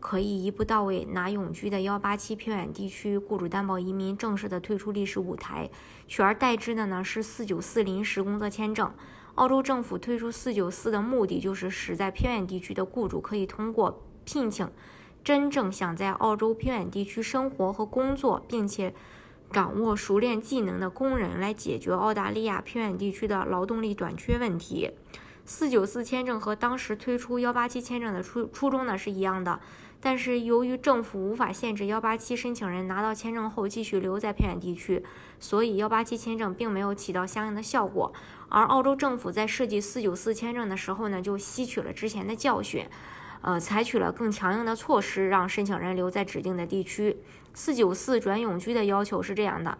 可以一步到位拿永居的幺八七偏远地区雇主担保移民正式的退出历史舞台，取而代之的呢是四九四临时工作签证。澳洲政府推出四九四的目的就是使在偏远地区的雇主可以通过聘请真正想在澳洲偏远地区生活和工作，并且掌握熟练技能的工人来解决澳大利亚偏远地区的劳动力短缺问题。四九四签证和当时推出幺八七签证的初初衷呢是一样的。但是由于政府无法限制幺八七申请人拿到签证后继续留在偏远地区，所以幺八七签证并没有起到相应的效果。而澳洲政府在设计四九四签证的时候呢，就吸取了之前的教训，呃，采取了更强硬的措施，让申请人留在指定的地区。四九四转永居的要求是这样的。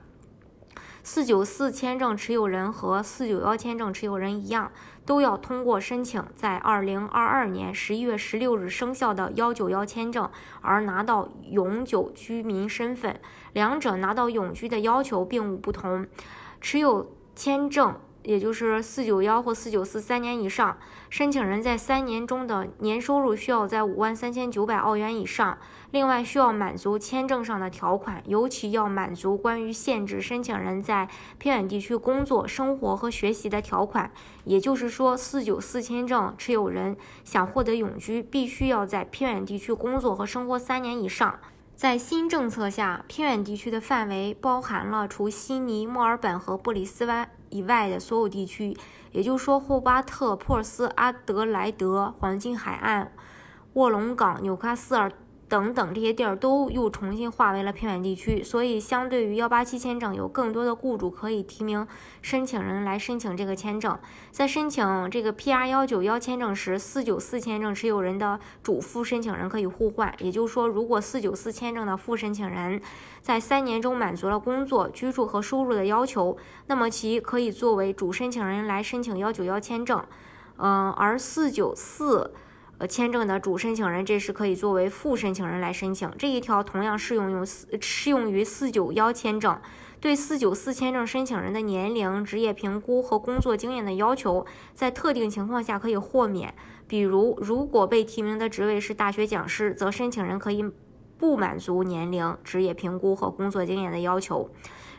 四九四签证持有人和四九幺签证持有人一样，都要通过申请在二零二二年十一月十六日生效的幺九幺签证而拿到永久居民身份。两者拿到永居的要求并无不同。持有签证。也就是四九幺或四九四三年以上，申请人在三年中的年收入需要在五万三千九百澳元以上。另外，需要满足签证上的条款，尤其要满足关于限制申请人在偏远地区工作、生活和学习的条款。也就是说，四九四签证持有人想获得永居，必须要在偏远地区工作和生活三年以上。在新政策下，偏远地区的范围包含了除悉尼、墨尔本和布里斯班以外的所有地区，也就是说，霍巴特、珀斯、阿德莱德、黄金海岸、卧龙岗、纽卡斯尔。等等这些地儿都又重新划为了偏远地区，所以相对于幺八七签证，有更多的雇主可以提名申请人来申请这个签证。在申请这个 PR 幺九幺签证时，四九四签证持有人的主副申请人可以互换，也就是说，如果四九四签证的副申请人在三年中满足了工作、居住和收入的要求，那么其可以作为主申请人来申请幺九幺签证。嗯，而四九四。呃，签证的主申请人这时可以作为副申请人来申请，这一条同样适用于四适用于四九幺签证。对四九四签证申请人的年龄、职业评估和工作经验的要求，在特定情况下可以豁免。比如，如果被提名的职位是大学讲师，则申请人可以不满足年龄、职业评估和工作经验的要求。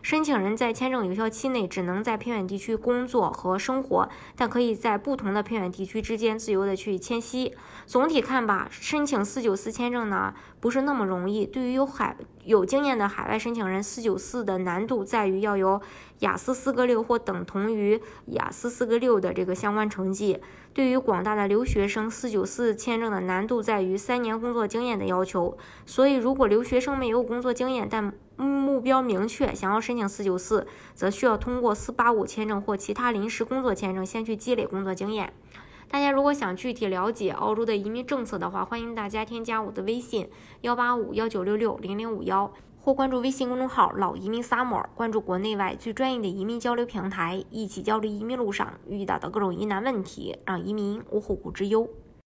申请人在签证有效期内只能在偏远地区工作和生活，但可以在不同的偏远地区之间自由的去迁徙。总体看吧，申请四九四签证呢不是那么容易。对于有海有经验的海外申请人，四九四的难度在于要有雅思四个六或等同于雅思四个六的这个相关成绩。对于广大的留学生，四九四签证的难度在于三年工作经验的要求。所以，如果留学生没有工作经验，但目标明确，想要申请四九四，则需要通过四八五签证或其他临时工作签证，先去积累工作经验。大家如果想具体了解澳洲的移民政策的话，欢迎大家添加我的微信幺八五幺九六六零零五幺。或关注微信公众号“老移民 summer”，关注国内外最专业的移民交流平台，一起交流移民路上遇到的各种疑难问题，让移民无后顾之忧。